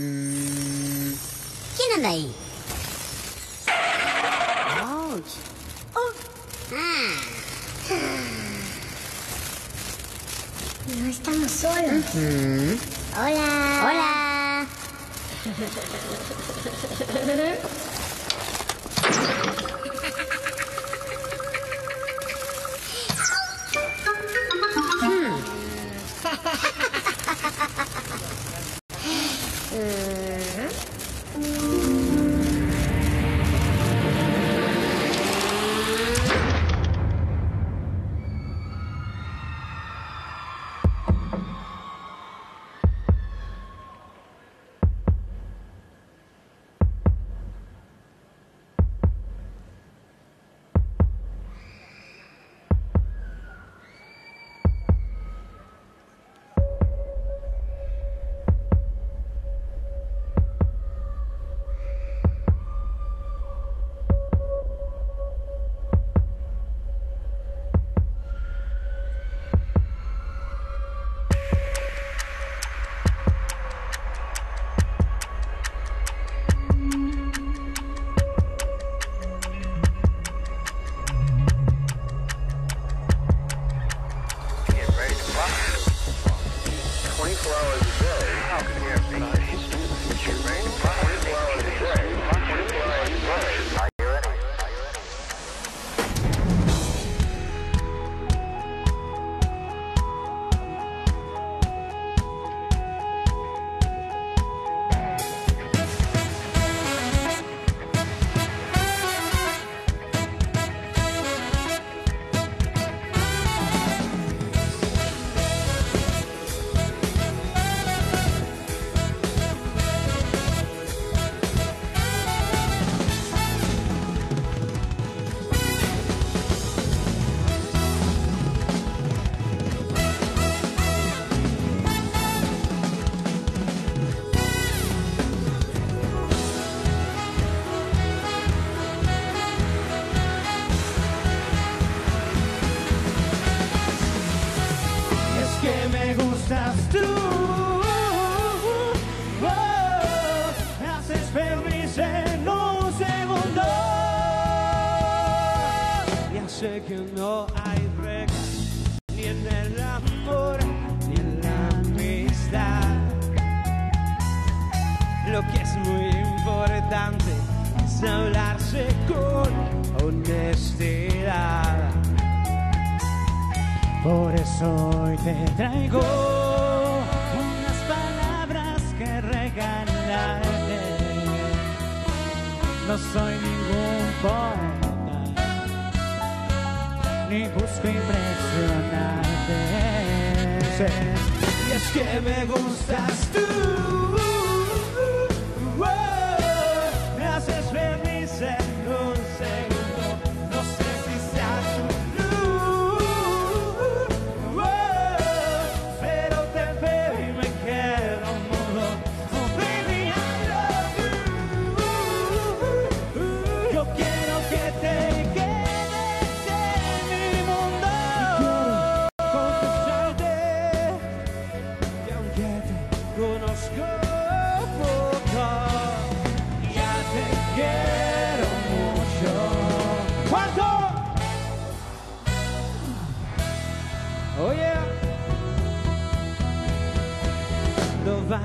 Mm, ¿Quién anda ahí? Ouch. Oh. Ah. No estamos solos. Hola. Hola.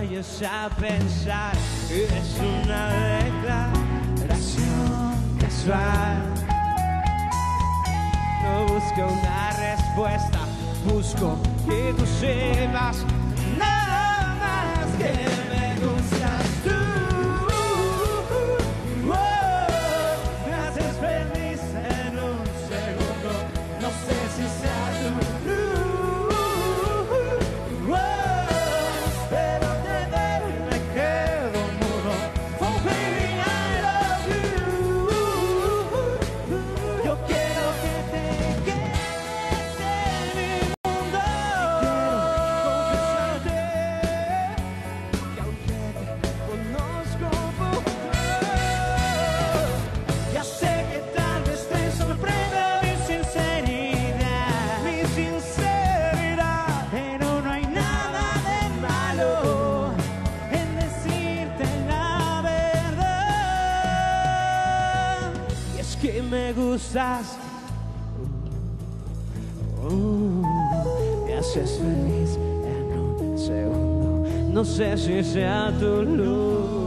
vayas a pensar que es una declaración casual. No busco una respuesta, busco que tú sepas nada más que. cruzas, uh, me haces feliz en un segundo. No sé si sea tu luz.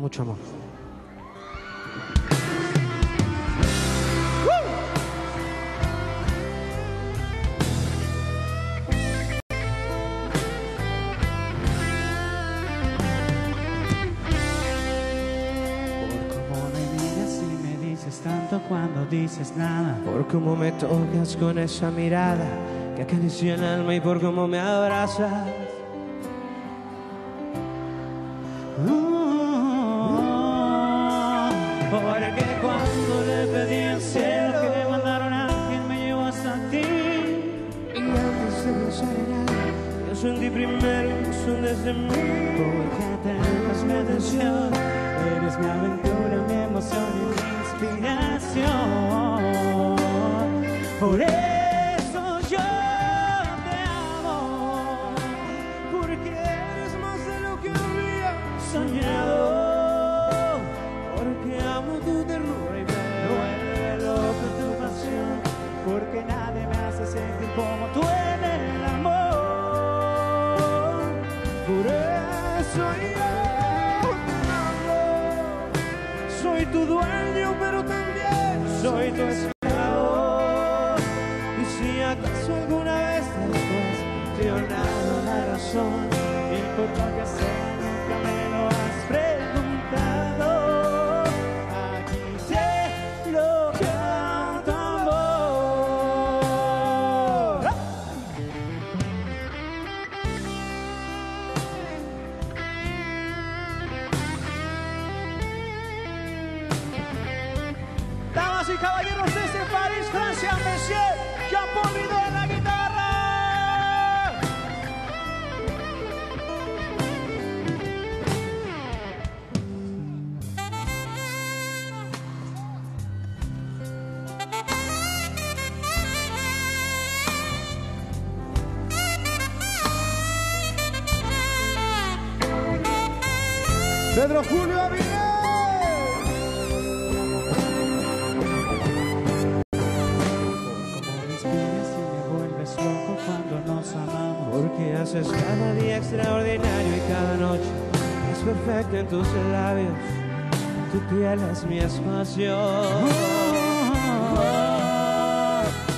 mucho amor. Por cómo me miras y me dices tanto cuando dices nada. Por cómo me tocas con esa mirada que acaricia el alma y por cómo me abrazas. primer son desde mí. Porque eres mi atención, eres mi aventura, mi emoción y mi inspiración. Por eso es mi espacio.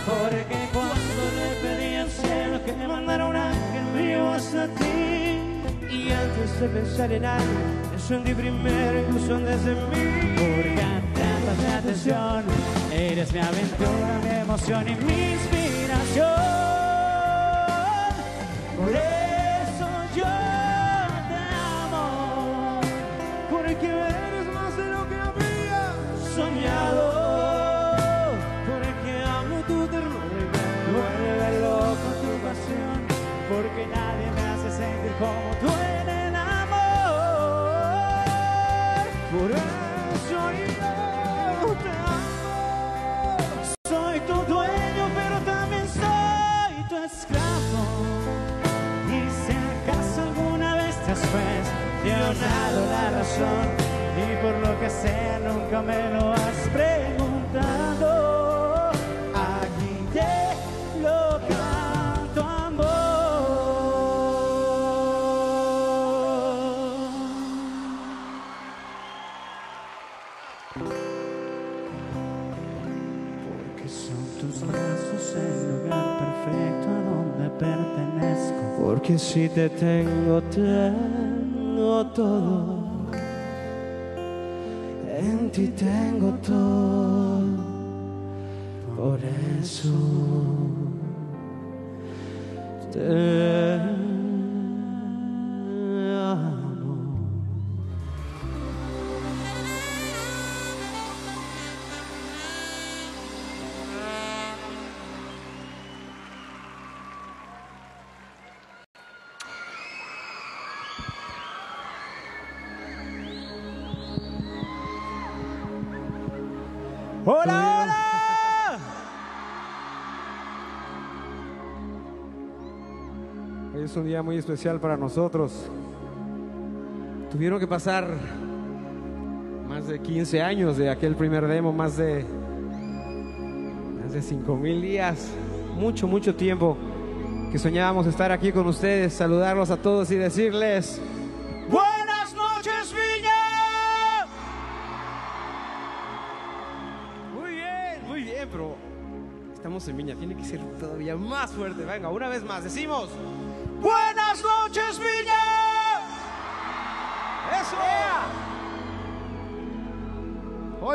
Porque cuando le pedí al cielo que me mandara un ángel mío hasta ti, y antes de pensar en algo, sentí primero incluso antes de mí. Porque tratas mi atención, eres mi aventura, mi emoción y mi inspiración. dado la razón y por lo que sea nunca me lo has preguntado. Aquí te lo canto, amor. Porque son tus brazos el lugar perfecto a donde pertenezco. Porque si te tengo te todo. En ti tengo todo. Por eso te es un día muy especial para nosotros. Tuvieron que pasar más de 15 años de aquel primer demo, más de más de 5 mil días, mucho, mucho tiempo que soñábamos estar aquí con ustedes, saludarlos a todos y decirles ¡Buenas noches, Viña! muy bien, muy bien, pero estamos en Viña, tiene que ser todavía más fuerte. Venga, una vez más, decimos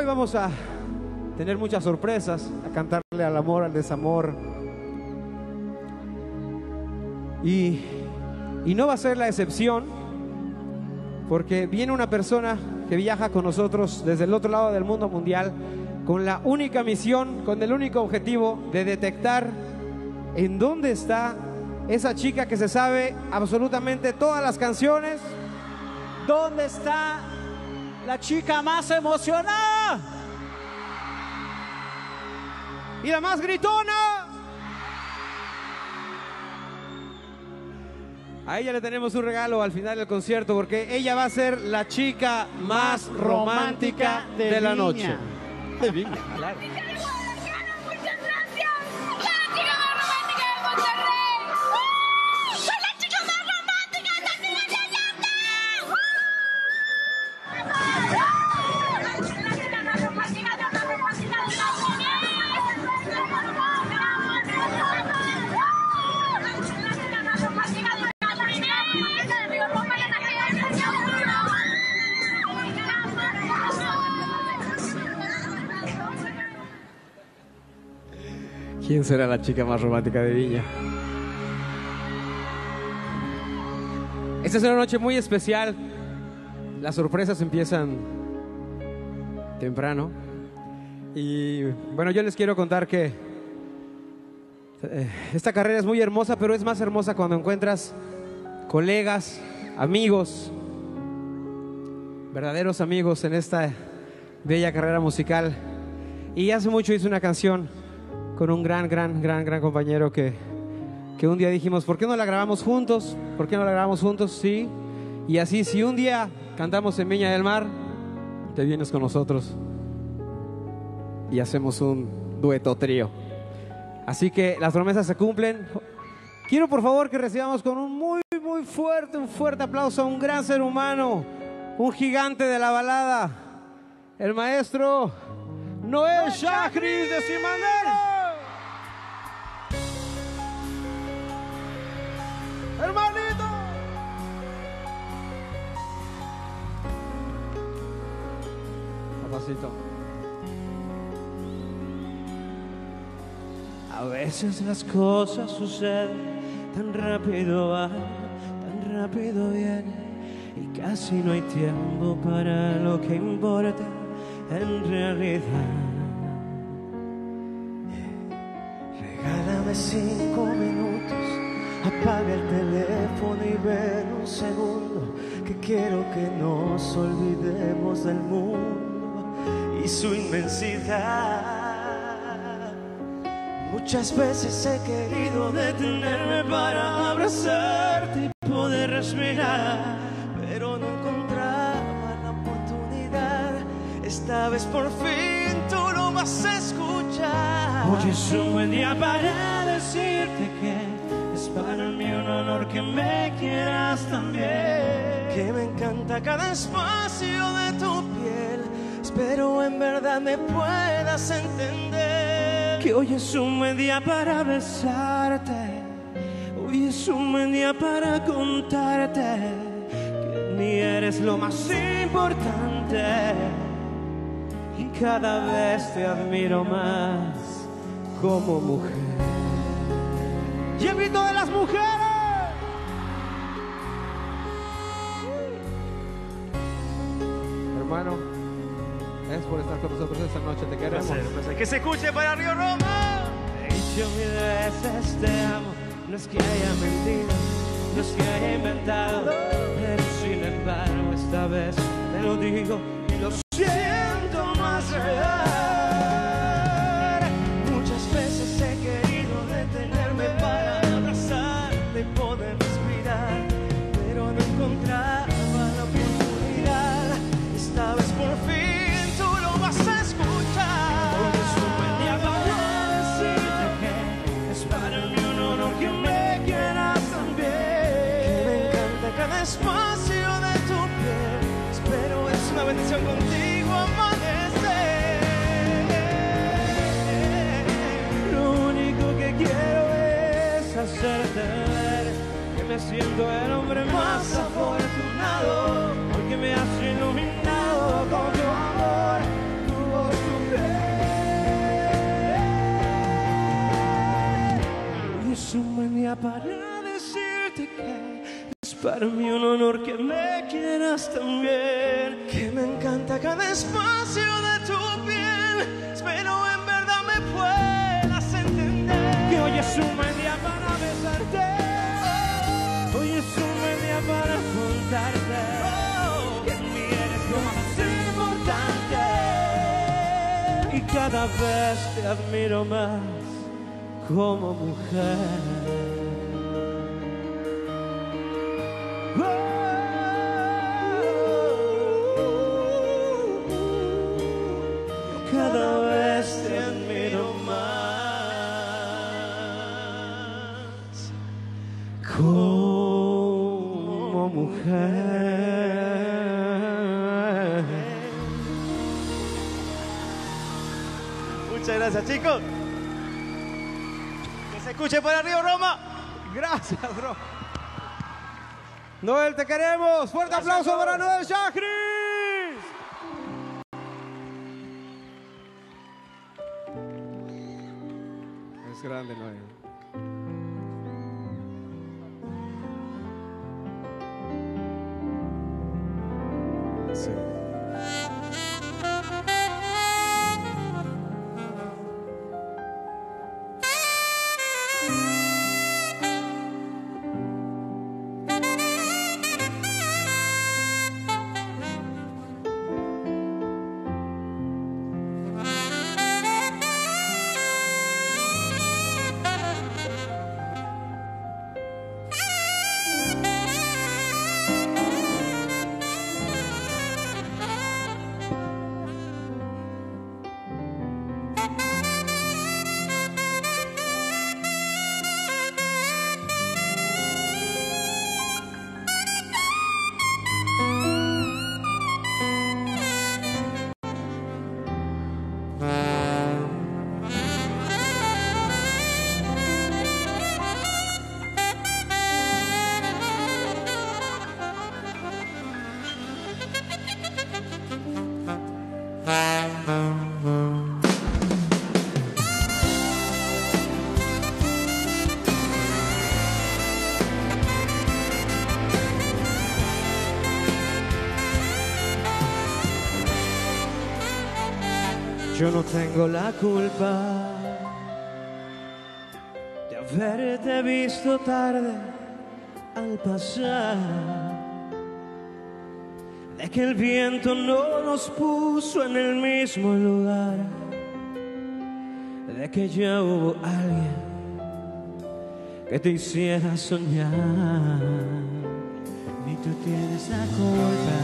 vamos a tener muchas sorpresas, a cantarle al amor, al desamor. Y, y no va a ser la excepción, porque viene una persona que viaja con nosotros desde el otro lado del mundo mundial con la única misión, con el único objetivo de detectar en dónde está esa chica que se sabe absolutamente todas las canciones. ¿Dónde está la chica más emocionada? Y la más gritona. A ella le tenemos un regalo al final del concierto porque ella va a ser la chica más romántica de, la noche. De Viña, claro. Será la chica más romántica de Viña? Esta es una noche muy especial. Las sorpresas empiezan temprano. Y bueno, yo les quiero contar que eh, esta carrera es muy hermosa, pero es más hermosa cuando encuentras colegas, amigos, verdaderos amigos en esta bella carrera musical. Y hace mucho hice una canción con un gran, gran, gran, gran compañero que, que un día dijimos, ¿por qué no la grabamos juntos? ¿Por qué no la grabamos juntos? Sí. Y así, si un día cantamos en Viña del Mar, te vienes con nosotros y hacemos un dueto trío. Así que las promesas se cumplen. Quiero por favor que recibamos con un muy, muy fuerte, un fuerte aplauso a un gran ser humano, un gigante de la balada, el maestro Noel Chacris de Sin Hermanito. Papacito. A veces las cosas suceden tan rápido van, tan rápido vienen y casi no hay tiempo para lo que importa en realidad. Regálame cinco minutos, apaga el teléfono y ven un segundo que quiero que nos olvidemos del mundo y su inmensidad. Muchas veces he querido detenerme para abrazarte y poder respirar, pero no encontraba la oportunidad. Esta vez por fin tú lo vas a escuchar. Hoy es un buen día para decirte que para mí un honor que me quieras también. Que me encanta cada espacio de tu piel. Espero en verdad me puedas entender que hoy es un buen día para besarte. Hoy es un buen día para contarte que ni eres lo más importante y cada vez te admiro más como mujer. Y el grito de las mujeres. Hermano, es por estar con nosotros esta noche. Te queremos. Que se escuche para Río Roma. He dicho mil veces te amo, no es que haya mentido, no es que haya inventado, pero sin embargo esta vez te lo digo siento el hombre más afortunado porque me has iluminado con tu amor, tu voz, tu piel. Hoy es un buen día para decirte que es para mí un honor que me quieras también, que me encanta cada espacio de tu piel. Espero en verdad me puedas entender que hoy es un cada vez te admiro más como mujer. Chicos. Que se escuche para Río Roma. Gracias, bro. Noel, te queremos. Fuerte aplauso para Noel Shahris. Es grande, Noel. Yo no tengo la culpa de haberte visto tarde al pasar, de que el viento no nos puso en el mismo lugar, de que ya hubo alguien que te hiciera soñar. Ni tú tienes la culpa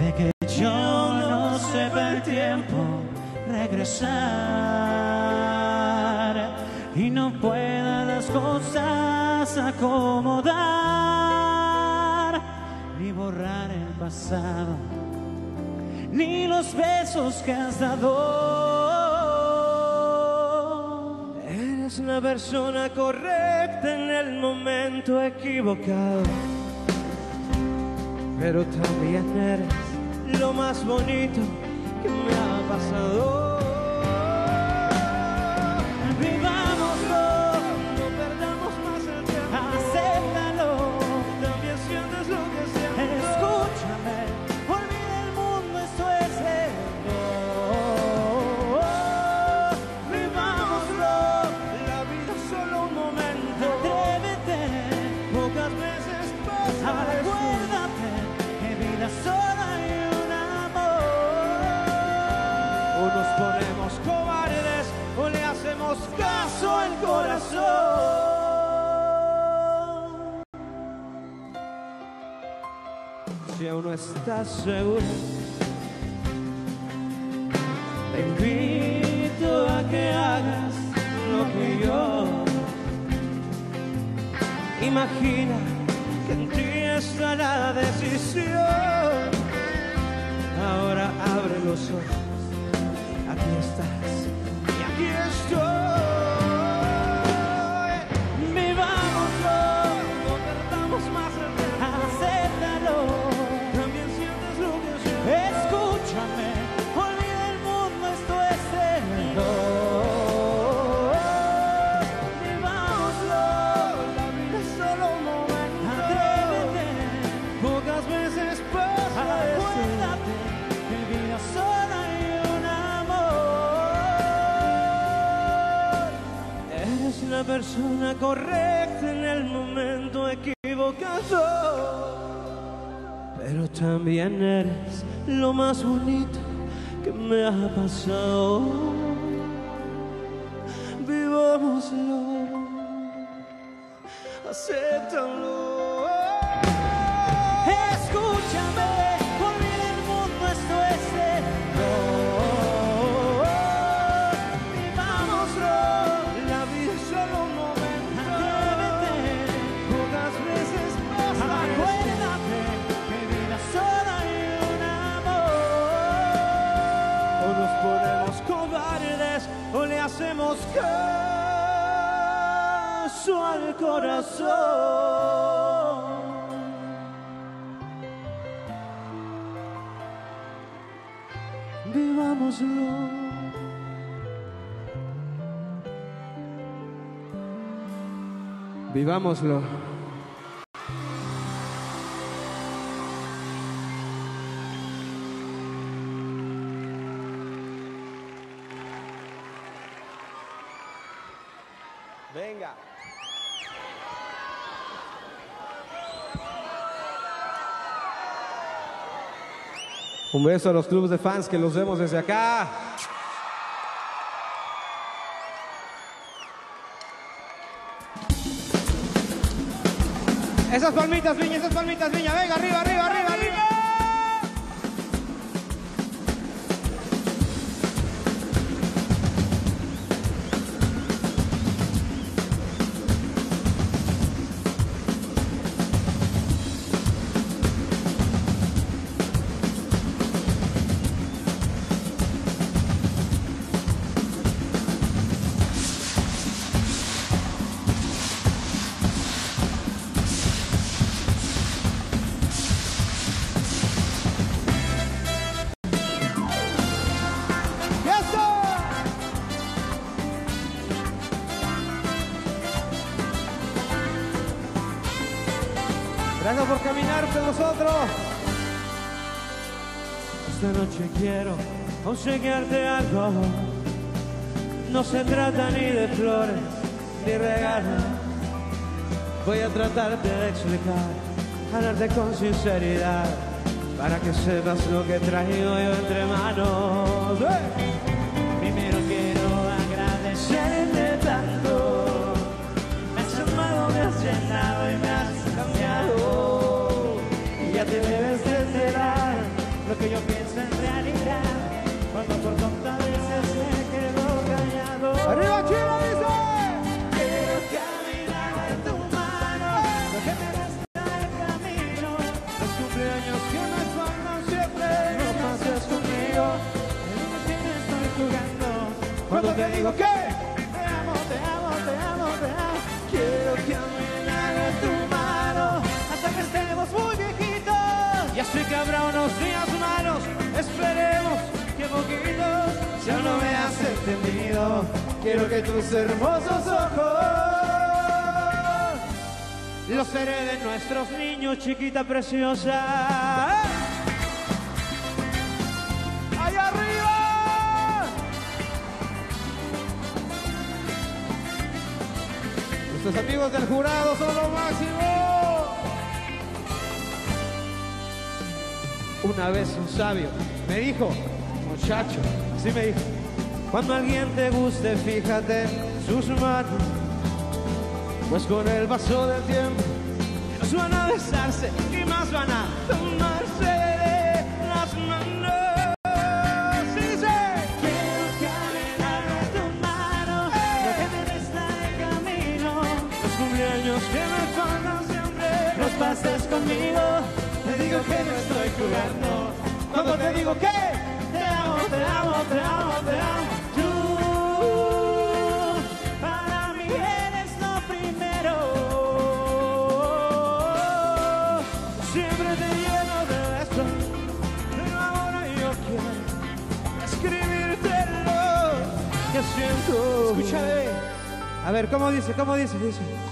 de que tiempo regresar y no pueda las cosas acomodar ni borrar el pasado ni los besos que has dado. Eres la persona correcta en el momento equivocado. Pero también eres lo más bonito que me ha pasado. Si aún no estás seguro, te invito a que hagas lo que yo. Imagina que en ti está la decisión. Ahora abre los ojos, persona correcta en el momento equivocado. Pero también eres lo más bonito que me ha pasado. Venga. Un beso a los clubes de fans que los vemos desde acá. Esas palmitas, Viña, esas palmitas, Viña. Venga, arriba, arriba, arriba, arriba. Esta noche quiero obsequiarte algo. No se trata ni de flores ni regalos. Voy a tratarte de explicar, hablarte con sinceridad, para que sepas lo que traigo yo entre manos. ¡Eh! te debes de enterar lo que yo pienso en realidad cuando por tantas veces me quedo callado. ¡Arriba, Chile, dice! Quiero caminar de tu mano, lo que me resta el camino, los cumpleaños que uno es cuando siempre no pases conmigo. Dime que me estoy jugando cuando te digo que te amo, te amo, te amo, te amo. Quiero caminar de tu mano hasta que estemos muy bien. Sí que habrá unos días malos, esperemos que poquitos. Ya no me has entendido, quiero que tus hermosos ojos los hereden nuestros niños, chiquita preciosa. ¡Allá arriba! Nuestros amigos del jurado son lo máximo. Una vez un sabio me dijo, muchacho, así me dijo, Cuando alguien te guste, fíjate en sus manos. Pues con el paso del tiempo, ellos van a besarse y más van a tomarse las manos. Que me siempre, los pases conmigo. Te digo que no estoy jugando. Cuando te digo que te amo, te amo, te amo, te amo. Tú, para mí eres lo primero. Siempre te lleno de besos, pero ahora yo quiero escribirte lo que siento. escucha, bebé. A ver, ¿cómo dice? ¿Cómo dice? Dice.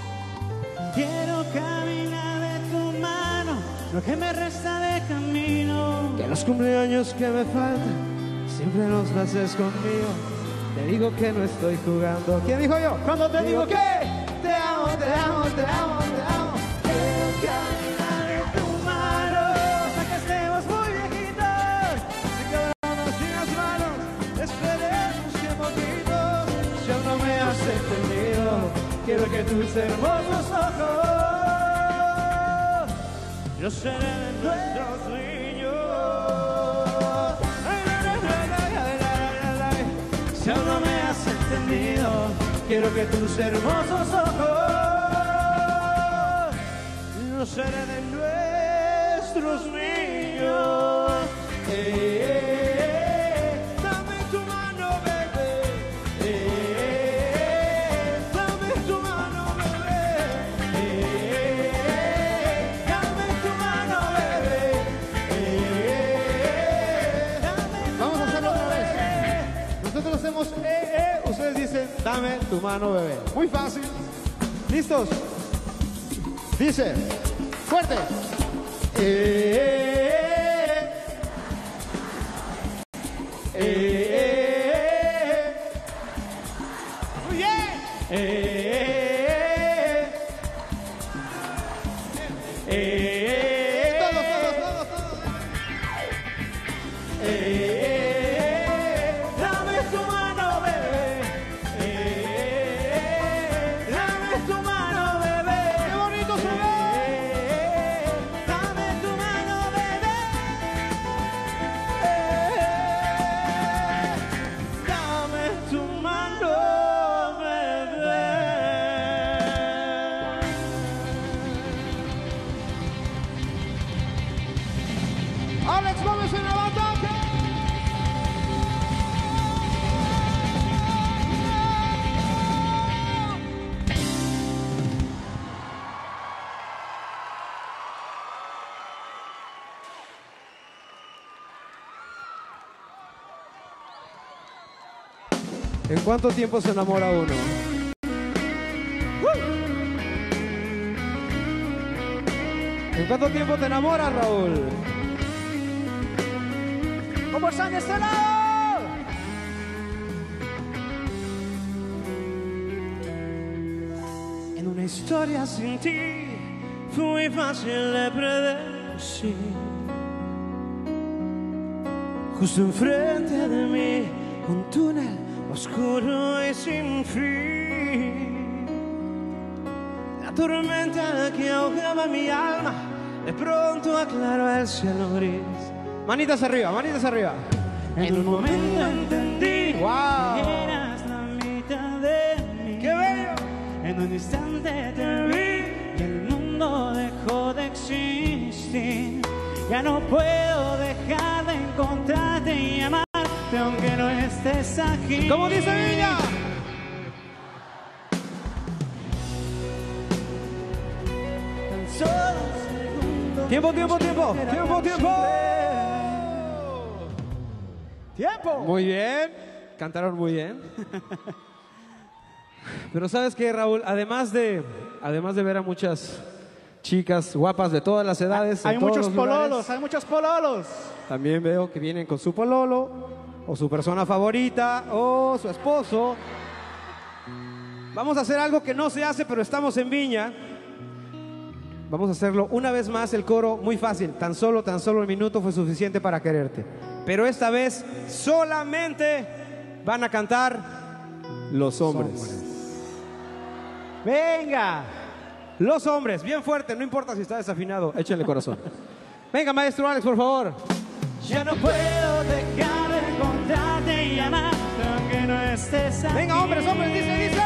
Lo que me resta de camino. Que los cumpleaños que me faltan, siempre los haces conmigo. Te digo que no estoy jugando. ¿Quién dijo yo? Cuando te digo que te amo, te amo, te amo, te amo. Quiero caminar de tu mano, hasta que estemos muy viejitos. Si quebramos sin las manos, esperemos que poquito. Si aún no me has entendido, quiero que tus hermosos ojos yo seré de nuestros niños. Si aún no me has entendido, quiero que tus hermosos ojos, yo seré de dame tu mano, bebé. Muy fácil. ¿Listos? Dice, fuerte. Eh, eh, cuánto tiempo se enamora uno? ¿En cuánto tiempo te enamoras, Raúl? ¿Cómo están de este lado? En una historia sin ti fue muy fácil de predecir. Justo enfrente de mí, oscuro y sin fin. La tormenta que ahogaba mi alma, de pronto aclaró el cielo gris. Manitas arriba, manitas arriba. En un momento entendí Wow. que eras la mitad de mí. ¡Qué bello! En un instante te vi y el mundo dejó de existir. Ya no puedo dejar de encontrarte y amarte aunque no estés aquí. ¿Cómo dice Viña? Tan solo un segundo. Tiempo, tiempo, tiempo. Tiempo, tiempo. ¡Tiempo! Muy bien. cantaron muy bien. Pero sabes qué, Raúl, además de, además de ver a muchas chicas guapas de todas las edades, Hay muchos lugares, pololos, hay muchos pololos. también veo que vienen con su pololo, o su persona favorita, o su esposo. Vamos a hacer algo que no se hace, pero estamos en Viña. Vamos a hacerlo una vez más, el coro muy fácil. Tan solo, tan solo un minuto fue suficiente para quererte. Pero esta vez solamente van a cantar los hombres. Venga. Los hombres, bien fuerte, no importa si está desafinado, échenle corazón. Venga, maestro Alex, por favor. Ya no puedo dejar de contarte y amarte aunque no estés aquí. Venga, hombres, hombres, dice, dice.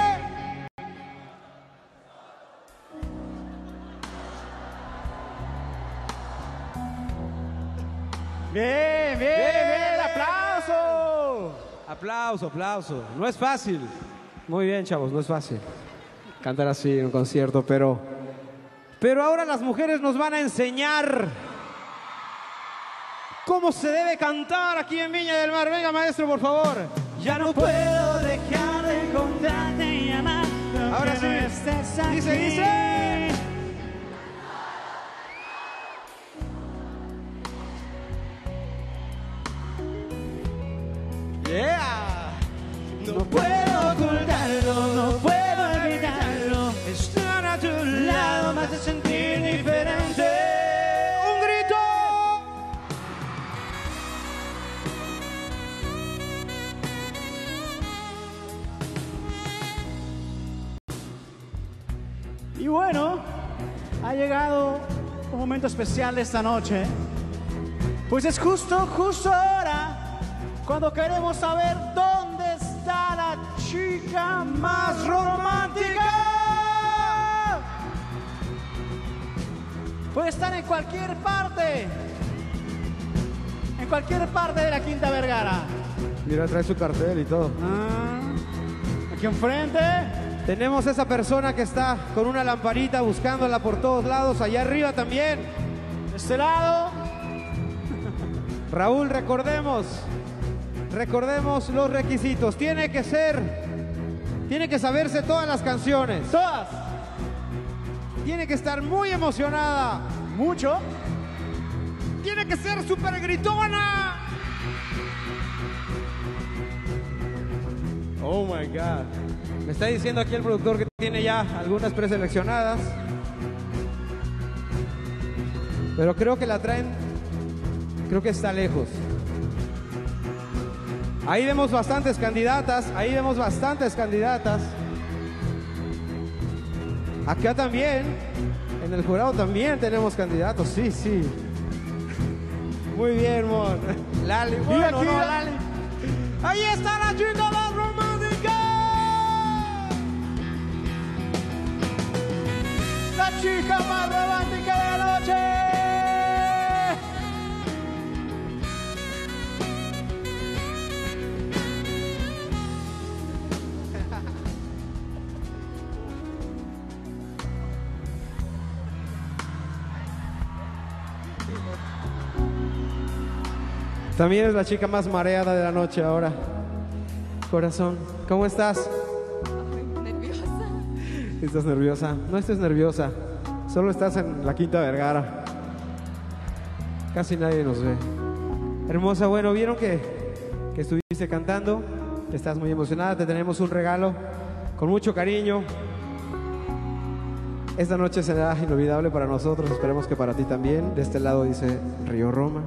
Bien, bien, bien, aplauso. Aplauso, aplauso. No es fácil. Muy bien, chavos, no es fácil. Cantar así en un concierto, pero. Pero ahora las mujeres nos van a enseñar cómo se debe cantar aquí en Viña del Mar. Venga, maestro, por favor. Ya no puedo dejar de contarte y aunque Ahora no sí. estés aquí. Dice, dice. Yeah. No puedo ocultarlo, no puedo evitarlo. Estar a tu lado me hace sentir Y bueno, ha llegado un momento especial esta noche. Pues es justo, justo ahora, cuando queremos saber dónde está la chica más romántica. Puede estar en cualquier parte. En cualquier parte de la Quinta Vergara. Mira, trae su cartel y todo. Ah, aquí enfrente. Tenemos esa persona que está con una lamparita buscándola por todos lados, allá arriba también. De este lado. Raúl, recordemos, recordemos los requisitos. Tiene que ser, tiene que saberse todas las canciones. Todas. Tiene que estar muy emocionada. Mucho. Tiene que ser súper gritona. Oh my God. Me está diciendo aquí el productor que tiene ya algunas preseleccionadas. Pero creo que la traen, creo que está lejos. Ahí vemos bastantes candidatas, ahí vemos bastantes candidatas. Acá también, en el jurado también tenemos candidatos, sí, sí. Muy bien, Mon. Lali, bueno, no, Lali. Ahí está la chica romántica. Chica más romántica de la noche. También es la chica más mareada de la noche ahora. Corazón, ¿cómo estás? ¿Estás nerviosa? No estés nerviosa. Solo estás en la Quinta Vergara. Casi nadie nos ve. Hermosa, bueno, ¿vieron que, que estuviste cantando? Estás muy emocionada, te tenemos un regalo con mucho cariño. Esta noche será inolvidable para nosotros, esperemos que para ti también. De este lado dice Río Roma.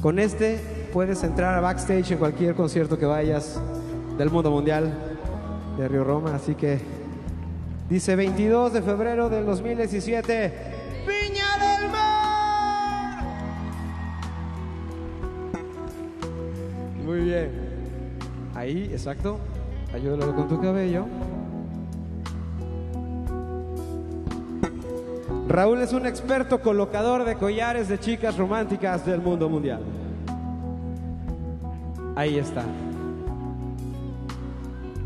Con este puedes entrar a backstage en cualquier concierto que vayas del mundo mundial de Río Roma, así que dice 22 de febrero del 2017, Viña del Mar. Muy bien. Ahí, exacto. Ayúdalo con tu cabello. Raúl es un experto colocador de collares de chicas románticas del mundo mundial. Ahí está.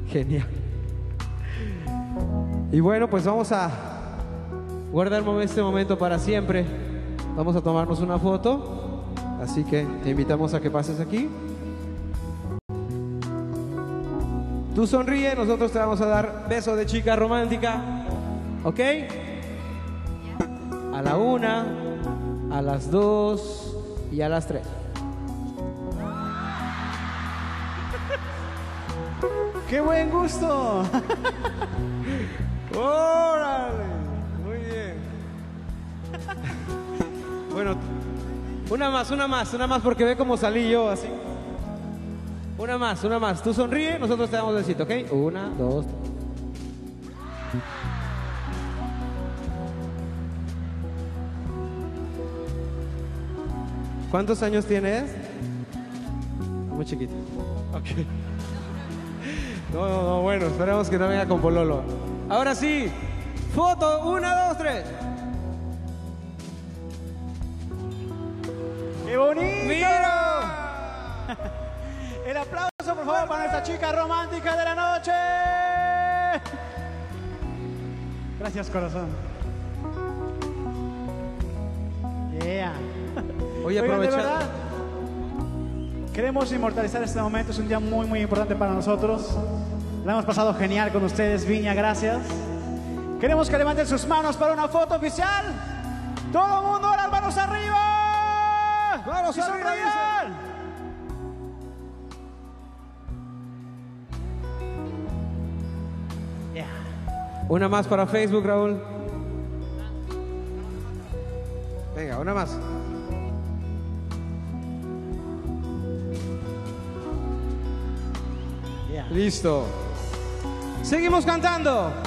Genial. Y bueno, pues vamos a guardar este momento para siempre. Vamos a tomarnos una foto. Así que te invitamos a que pases aquí. Tú sonríe, nosotros te vamos a dar beso de chica romántica. ¿Ok? A la una, a las dos y a las tres. ¡Qué buen gusto! ¡Órale! Muy bien. Bueno, una más, una más, una más, porque ve cómo salí yo así. Una más, una más. Tú sonríe, nosotros te damos besito, ¿ok? Una, dos. ¿Cuántos años tienes? Muy chiquito. Ok. No, no, no, bueno, esperemos que no venga con Pololo. Ahora sí, foto, una, dos, tres. ¡Qué bonito! ¡Mira! El aplauso, por favor, para nuestra chica romántica de la noche. Gracias, corazón. Yeah. Oye, Oigan, de aprovecha. verdad, queremos inmortalizar este momento. Es un día muy, muy importante para nosotros. La hemos pasado genial con ustedes, Viña. Gracias. Queremos que levanten sus manos para una foto oficial. Todo el mundo, las manos arriba. Manos Y arriba. Yeah. Una más para Facebook, Raúl. Venga, una más. Yeah. Listo. Seguimos cantando.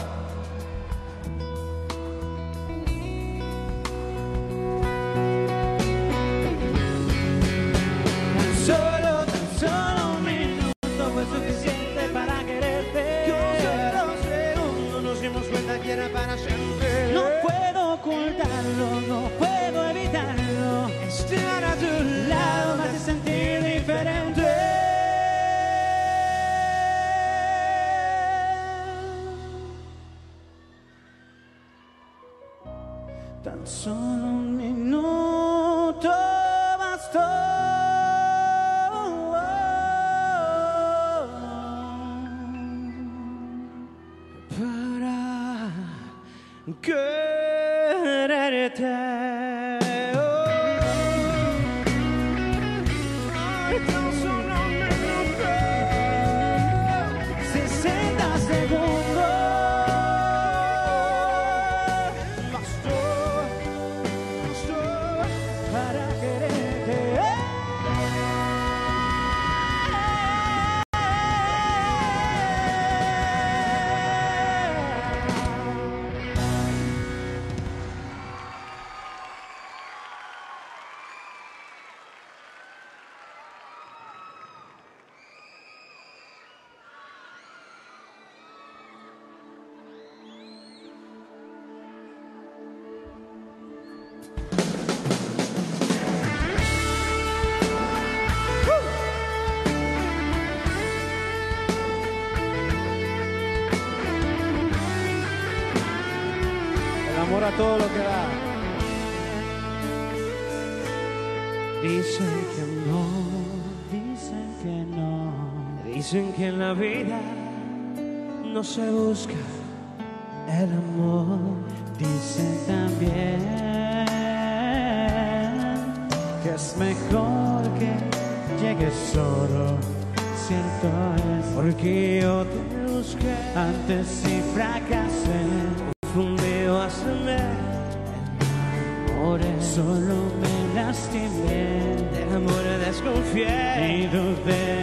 Todo lo que da. Dicen que no, dicen que no, dicen que en la vida no se busca el amor. Dicen también que es mejor que llegues solo. Cierto es porque yo te busqué antes y fracasé. Confundido hacerme solo me lastimé. Del amor desconfié. Y dudé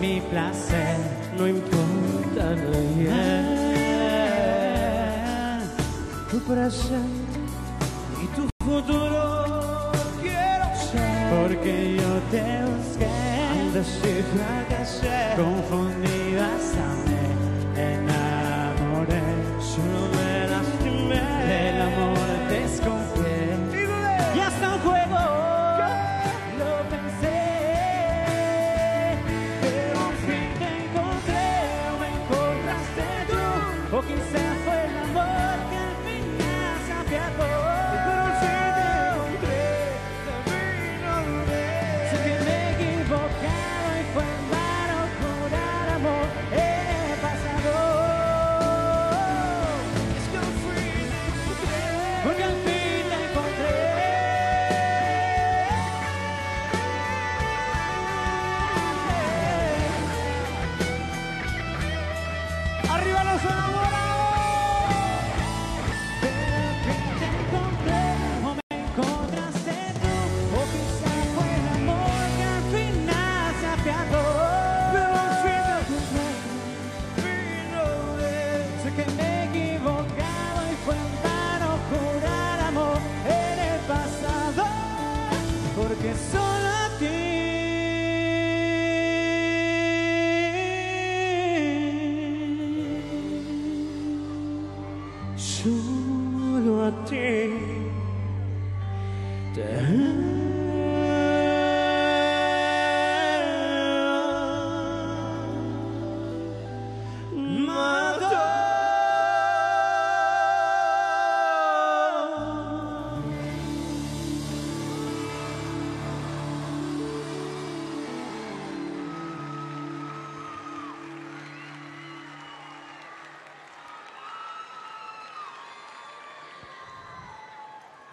mi placer. No importa lo tu presente y tu futuro quiero ser. Porque yo te busqué. Antes sí fracasé, Confundida hasta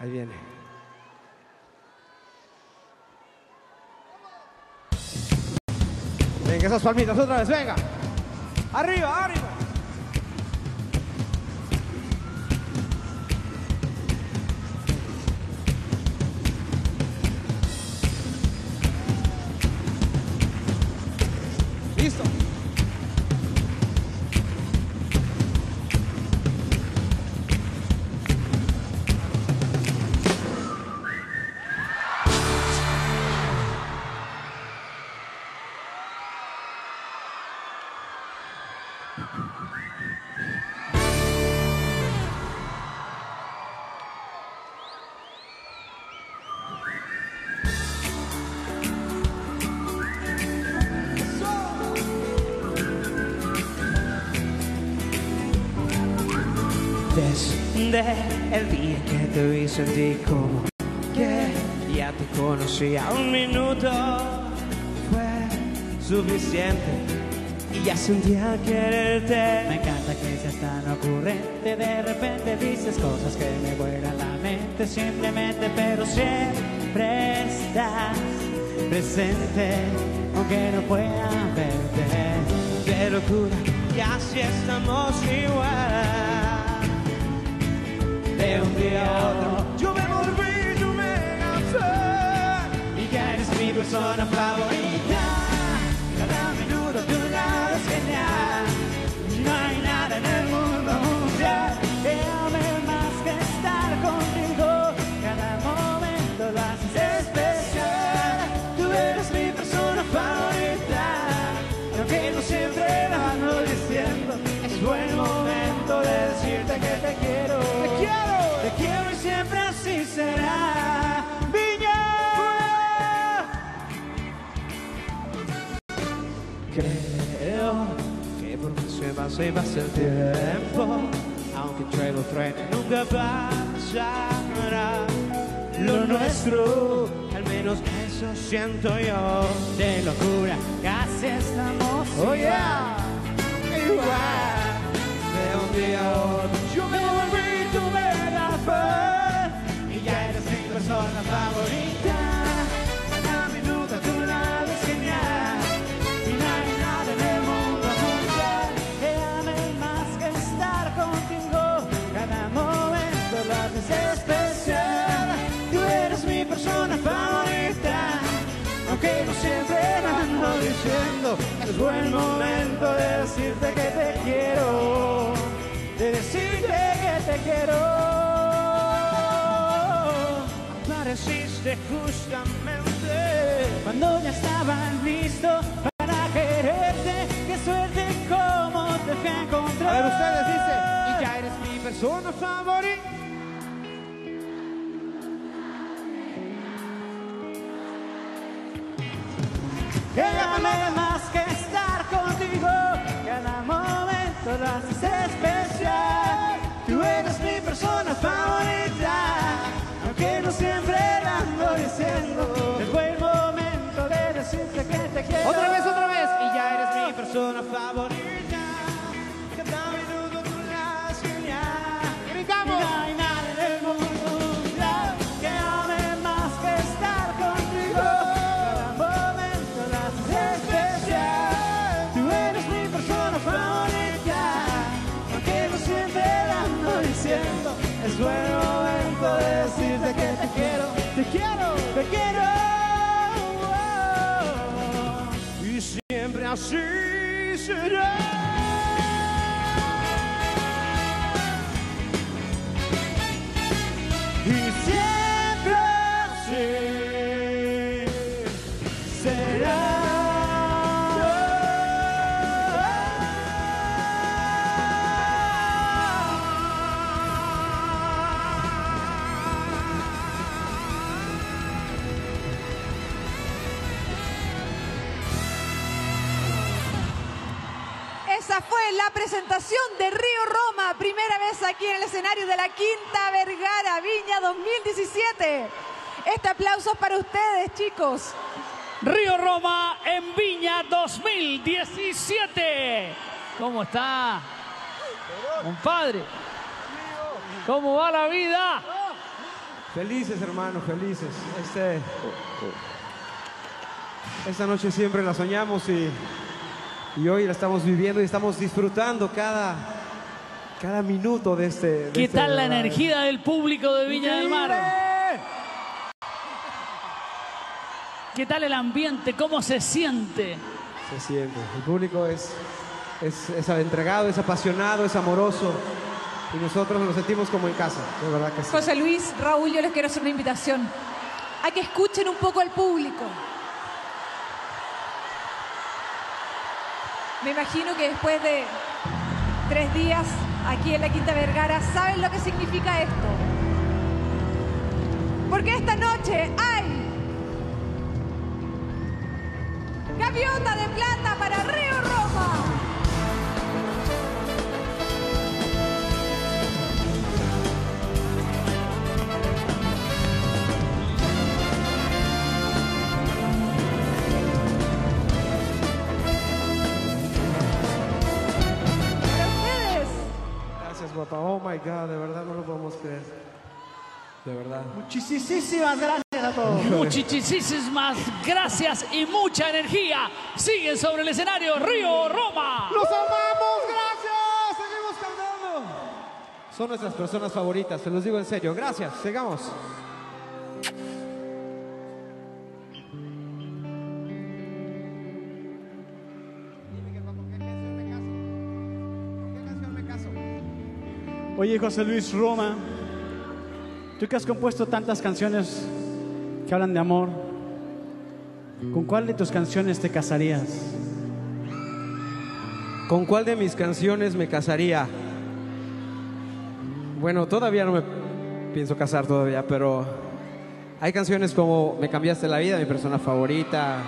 Ahí viene. Venga, esas palmitas otra vez, venga. Arriba, arriba. El día que te vi sentí como que ya te conocía un minuto fue suficiente y ya sentía quererte. Me encanta que seas tan ocurrente, de repente dices cosas que me vuelan la mente simplemente, pero siempre estás presente, aunque no pueda verte. Qué locura, y así estamos igual. De un día a otro, Yo me volví tu mega fan. y ya eres mi persona favorita. Pasa y pasa el tiempo, aunque traigo tren nunca pasará. Lo nuestro, al menos eso siento yo. de locura, casi estamos Oh yeah, apareciste justamente. Cuando ya estaban listos para quererte, qué suerte como te fui a encontrar. A ver, ustedes dicen, y ya eres mi persona favorita. Siempre así será. Y Esa fue la presentación de Río Roma, primera vez aquí en el escenario de la Quinta Vergara Viña 2017. Este aplauso es para ustedes, chicos. Río Roma en Viña 2017. ¿Cómo está? Compadre. ¿Cómo va la vida? Felices, hermano, felices. Este, esta noche siempre la soñamos y, y hoy la estamos viviendo y estamos disfrutando cada, cada minuto de este. de ¿Qué este tal la energía del público de Viña del Mar? ¿Qué tal el ambiente? ¿Cómo se siente? Se siente. El público es, es, es entregado, es apasionado, es amoroso. Y nosotros nos sentimos como en casa, de verdad que sí. José Luis, Raúl, yo les quiero hacer una invitación a que escuchen un poco al público. Me imagino que después de tres días aquí en la Quinta Vergara saben lo que significa esto. Porque esta noche hay gaviota de plata para Río Roma. Oh my God, de verdad no lo podemos creer. De verdad. Muchísimas gracias a todos. Muchísimas gracias y mucha energía. Siguen sobre el escenario Río Roma. ¡Los amamos! ¡Gracias! ¡Seguimos cantando! Son nuestras personas favoritas, se los digo en serio. Gracias, sigamos. Oye, José Luis Roma, tú que has compuesto tantas canciones que hablan de amor, ¿con cuál de tus canciones te casarías? ¿Con cuál de mis canciones me casaría? Bueno, todavía no me pienso casar todavía, pero hay canciones como Me cambiaste la vida, mi persona favorita.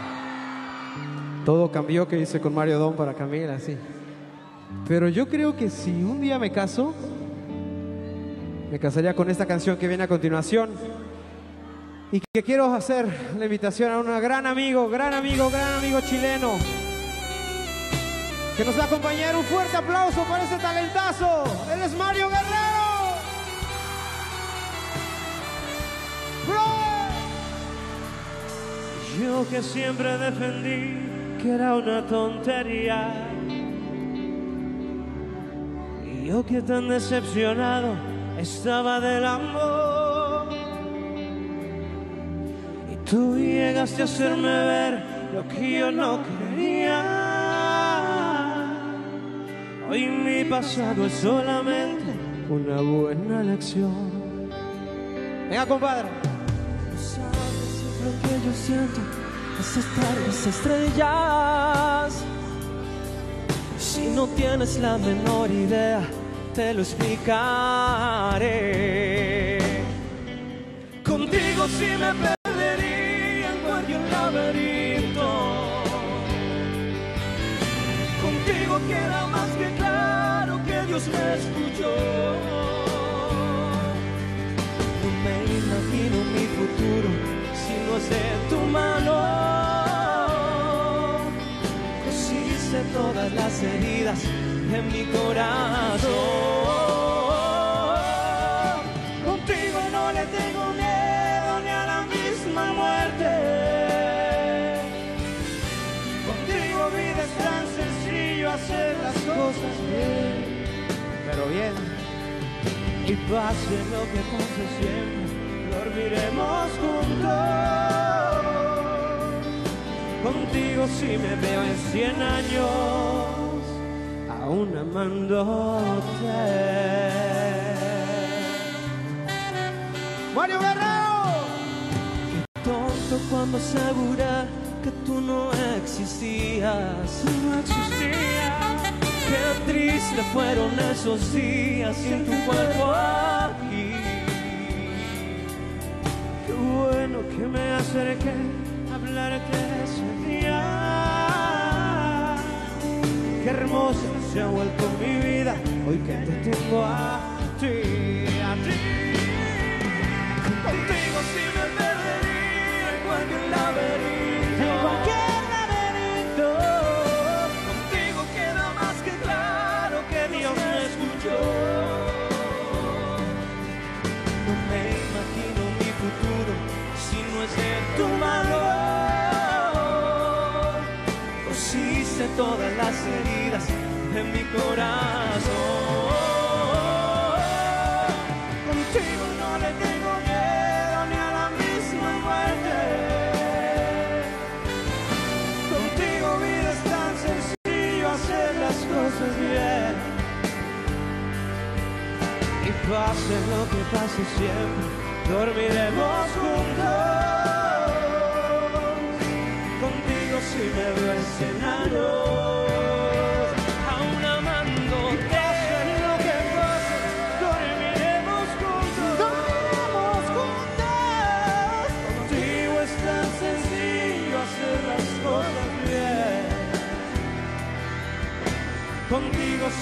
Todo cambió que hice con Mario Don para Camila, sí. Pero yo creo que si un día me caso, me casaría con esta canción que viene a continuación. Y que quiero hacer la invitación a un gran amigo, gran amigo, gran amigo chileno. Que nos va a acompañar un fuerte aplauso para ese talentazo. Él es Mario Guerrero. Yo que siempre defendí que era una tontería. Y yo que tan decepcionado estaba del amor. Y tú llegaste a hacerme ver lo que yo no quería. Hoy mi pasado es solamente una buena lección. Venga, compadre. siento es estar las estrellas. Si no tienes la menor idea, te lo explicaré. Contigo sí me perdería en cualquier laberinto. Contigo queda más que claro que Dios me escuchó. No me imagino mi futuro si no es de tu mano. Cosiste todas las heridas en mi corazón. Contigo no le tengo miedo ni a la misma muerte. Contigo vida es tan sencillo hacer las cosas bien. Pero bien. Y pase lo que pase siempre, dormiremos juntos. Contigo si me veo en cien años, aún amándote. Mario Guerrero. Tonto cuando aseguré que tú no existías. No existía. Qué triste fueron esos días sin tu cuerpo aquí. Qué bueno que me acerqué a hablarte ese día. Qué hermosa se ha vuelto mi vida hoy que te tengo a ti, a ti. Contigo sí me perdería en cualquier laberinto. En cualquier laberinto. Contigo queda más que claro que Dios me escuchó. No me imagino mi futuro si no es en tu mano. Cosiste todas las heridas en mi corazón. Contigo no le tengo miedo ni a la misma muerte. Contigo vida es tan sencillo hacer las cosas bien. Y pase lo que pase siempre, dormiremos juntos. Contigo si me veo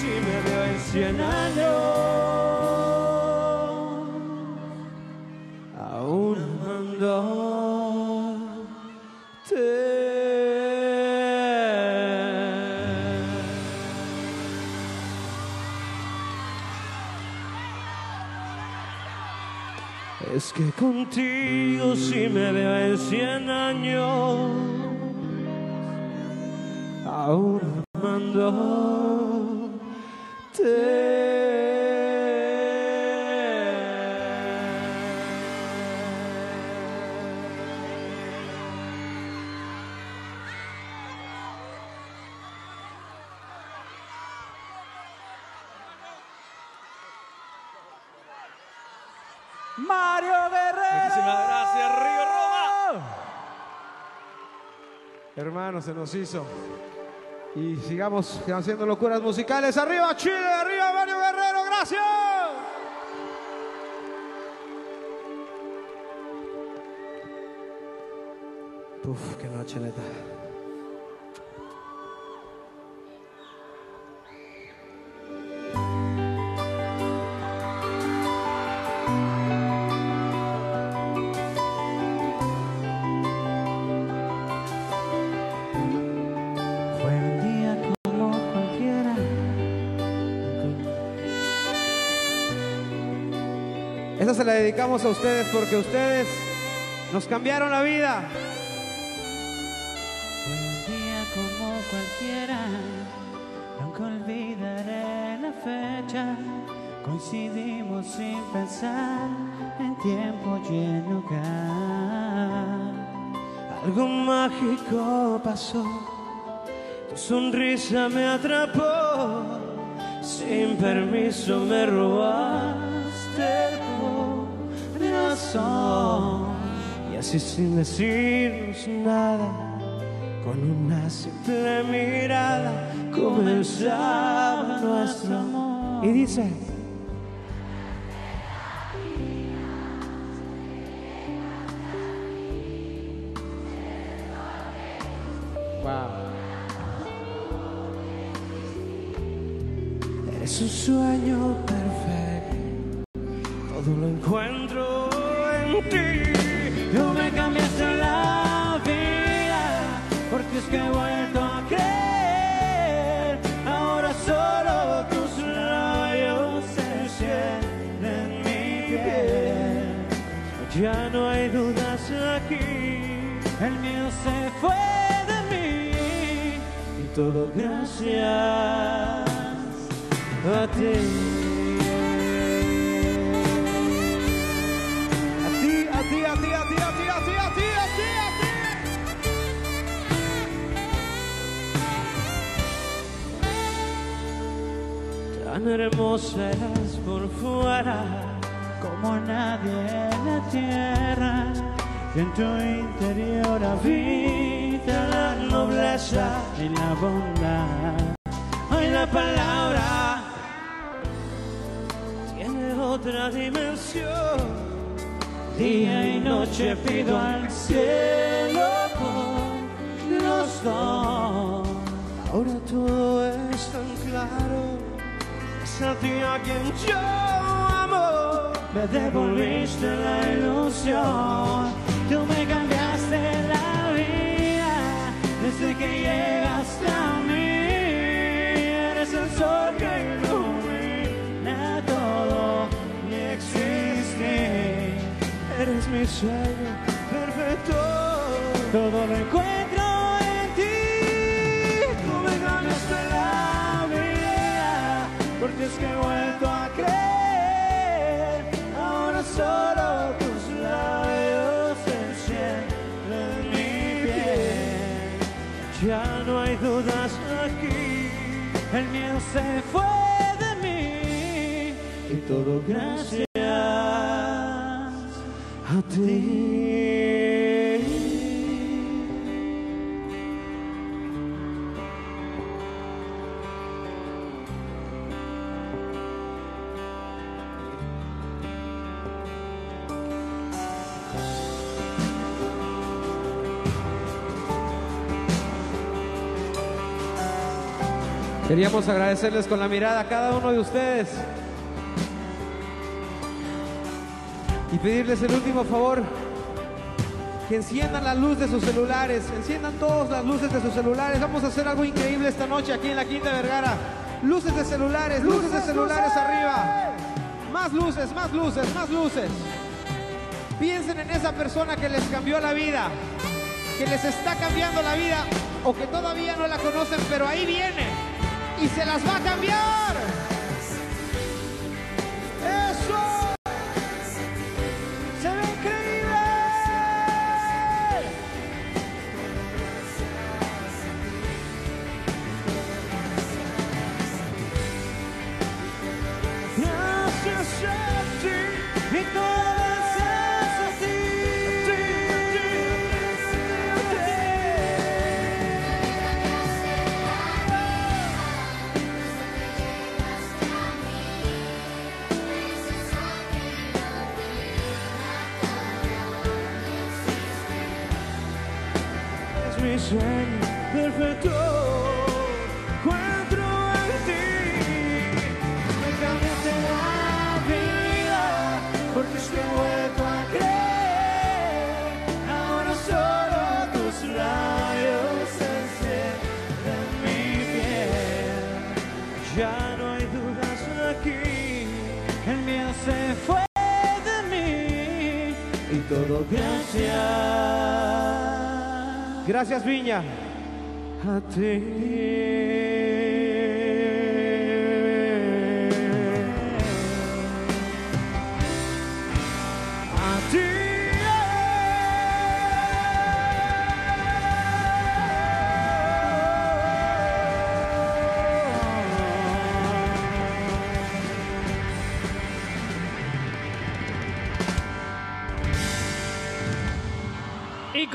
si me veo en cien años, aún amándote. Es que contigo si me veo en cien años, aún Mario se nos hizo. Y sigamos haciendo locuras musicales. Arriba Chile, arriba Mario Guerrero, gracias. Uf, qué noche neta. La dedicamos a ustedes porque ustedes nos cambiaron la vida. Un día como cualquiera. Nunca olvidaré la fecha. Coincidimos sin pensar en tiempo y en lugar. Algo mágico pasó, tu sonrisa me atrapó, sin permiso me robaste así sin decirnos nada, con una simple mirada comenzaba nuestro amor. Y dice, Es un sueño perfecto, todo lo encuentro a ti, a ti. Tan hermosa eras por fuera, como nadie en la tierra. Y en tu interior habita la nobleza y la bondad. Hoy la palabra tiene otra dimensión. Día y noche pido al cielo por los dos. Ahora todo es tan claro. Es a ti a quien yo amo. Me devolviste la ilusión. Que llegaste a mí. Eres el sol que ilumina todo mi existir. Eres mi sueño perfecto. Todo lo encuentro en ti. Tú me ganaste la vida porque es que he vuelto a creer. Ahora solo dudas aquí. El miedo se fue de mí y todo gracias a ti. Queríamos agradecerles con la mirada a cada uno de ustedes y pedirles el último favor, que enciendan la luz de sus celulares, enciendan todas las luces de sus celulares. Vamos a hacer algo increíble esta noche aquí en la Quinta Vergara. Luces de celulares, luces, de celulares arriba. Más luces, más luces, más luces. Piensen en esa persona que les cambió la vida, que les está cambiando la vida o que todavía no la conocen, pero ahí viene y se las va a cambiar.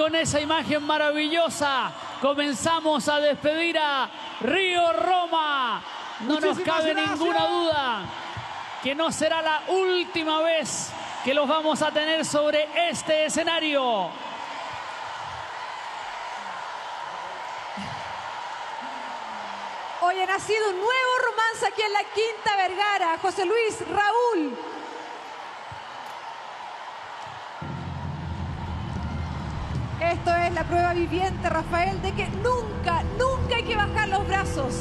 Con esa imagen maravillosa comenzamos a despedir a Río Roma. No nos cabe gracias. ninguna duda que no será la última vez que los vamos a tener sobre este escenario. Hoy ha nacido un nuevo romance aquí en la Quinta Vergara. José Luis, Raúl. Esto es la prueba viviente, Rafael, de que nunca, nunca hay que bajar los brazos.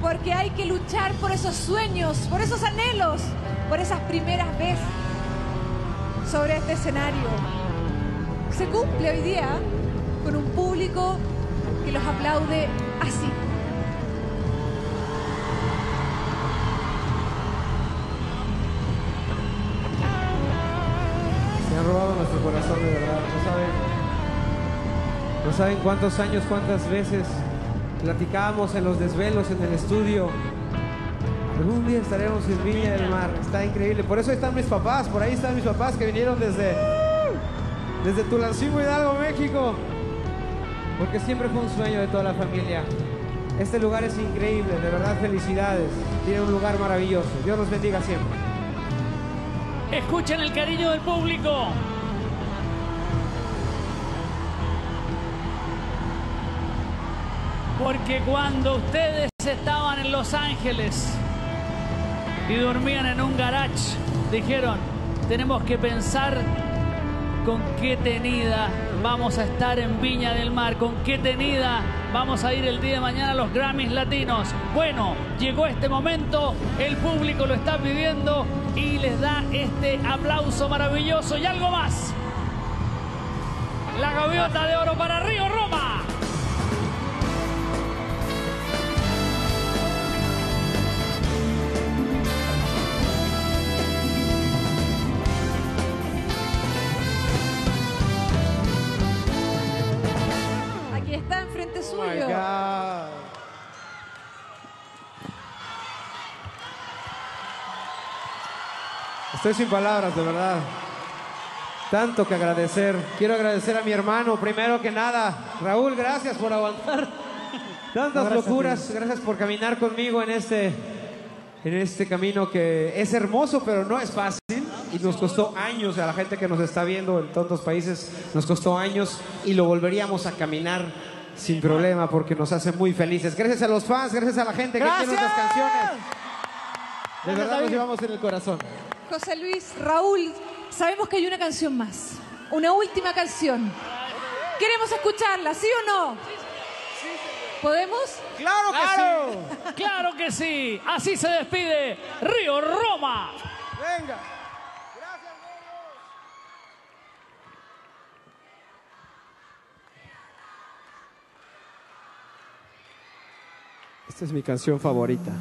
Porque hay que luchar por esos sueños, por esos anhelos, por esas primeras veces sobre este escenario. Se cumple hoy día con un público que los aplaude así. Robado nuestro corazón de verdad. No saben, no saben cuántos años, cuántas veces platicábamos en los desvelos en el estudio. Algún día estaremos en Viña del Mar. Está increíble. Por eso están mis papás. Por ahí están mis papás que vinieron desde, desde Tulancingo, Hidalgo, México. Porque siempre fue un sueño de toda la familia. Este lugar es increíble. De verdad, felicidades. Tiene un lugar maravilloso. Dios los bendiga siempre. Escuchen el cariño del público. Porque cuando ustedes estaban en Los Ángeles y dormían en un garage, dijeron, tenemos que pensar con qué tenida vamos a estar en Viña del Mar, con qué tenida vamos a ir el día de mañana a los Grammys Latinos. Bueno, llegó este momento, el público lo está pidiendo y les da este aplauso maravilloso y algo más. La gaviota de oro para Río Roma. Estoy sin palabras, de verdad. Tanto que agradecer. Quiero agradecer a mi hermano, primero que nada. Raúl, gracias por aguantar tantas gracias locuras. Gracias por caminar conmigo en este, en este camino que es hermoso, pero no es fácil. Y nos costó años, a la gente que nos está viendo en tantos países, nos costó años y lo volveríamos a caminar sin problema porque nos hace muy felices. Gracias a los fans, gracias a la gente que ¡Gracias! nuestras canciones. De Gracias, verdad nos llevamos en el corazón. José Luis, Raúl, sabemos que hay una canción más. Una última canción. Queremos escucharla, ¿sí o no? ¿Podemos? ¡Claro que sí! Claro que sí. Así se despide Río Roma. Venga. Esta es mi canción favorita.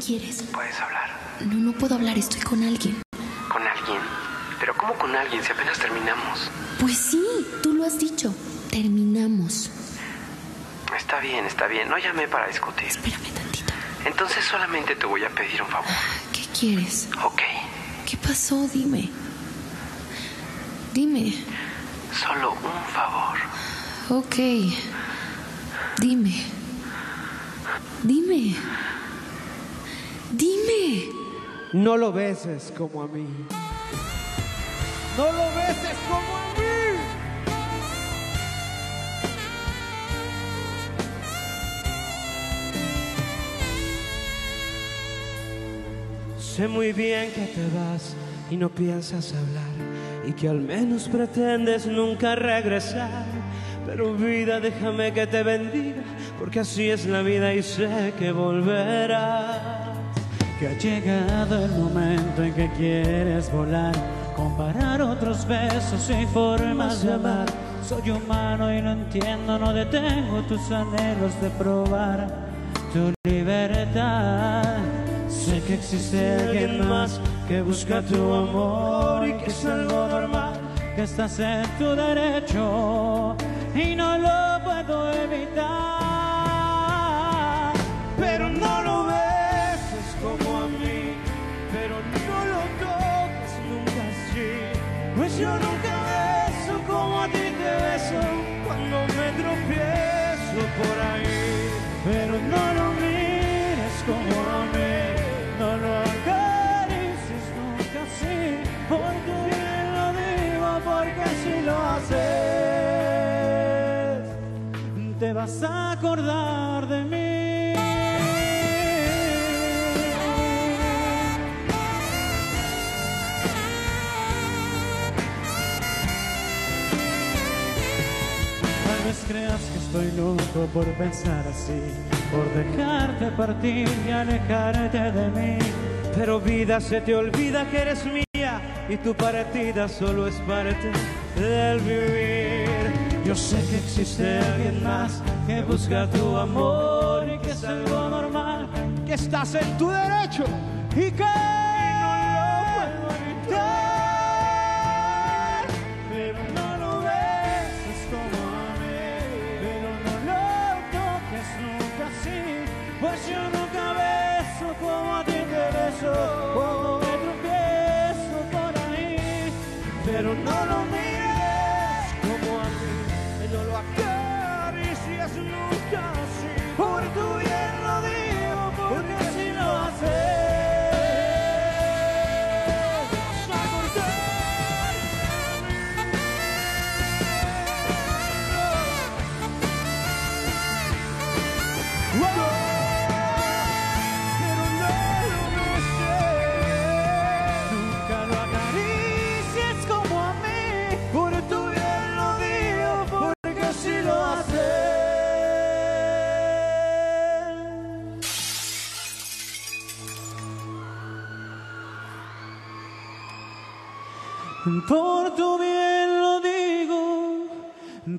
Quieres? Puedes hablar No, no puedo hablar, estoy con alguien. con alguien. Pero ¿cómo con alguien si apenas terminamos? Pues sí, tú lo has dicho. Terminamos. Está bien, está bien. No llamé para discutir. Espérame tantito. Entonces solamente te voy a pedir un favor. ¿Qué quieres? Ok. ¿Qué pasó? Dime. Dime. Solo un favor. Ok. Dime. Dime. Dime. No lo beses como a mí. No lo beses como a mí. Sé muy bien que te vas y no piensas hablar y que al menos pretendes nunca regresar. Pero vida, déjame que te bendiga, porque así es la vida y sé que volverás. Que ha llegado el momento en que quieres volar, comparar otros besos y formas de amar. Soy humano y lo entiendo, no detengo tus anhelos de probar tu libertad. Sé que existe alguien más que busca tu amor y que es algo normal, que estás en tu derecho y no lo puedo evitar. Vas a acordar de mí. Tal vez creas que estoy loco por pensar así, por dejarte partir y alejarte de mí. Pero vida, se te olvida que eres mía y tu partida solo es parte del vivir. Yo sé que existe alguien más que busca tu amor y que es algo normal, que estás en tu derecho y que Por tu bien lo digo,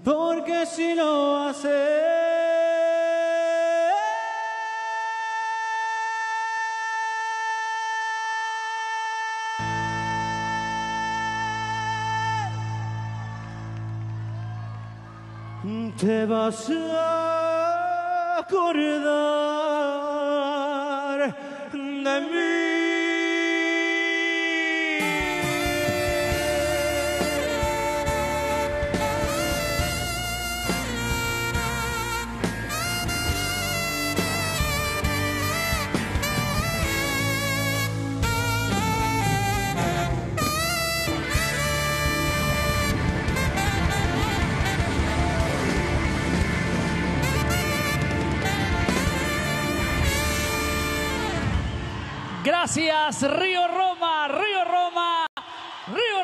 porque si lo haces. te vas a acordar de Gracias, Río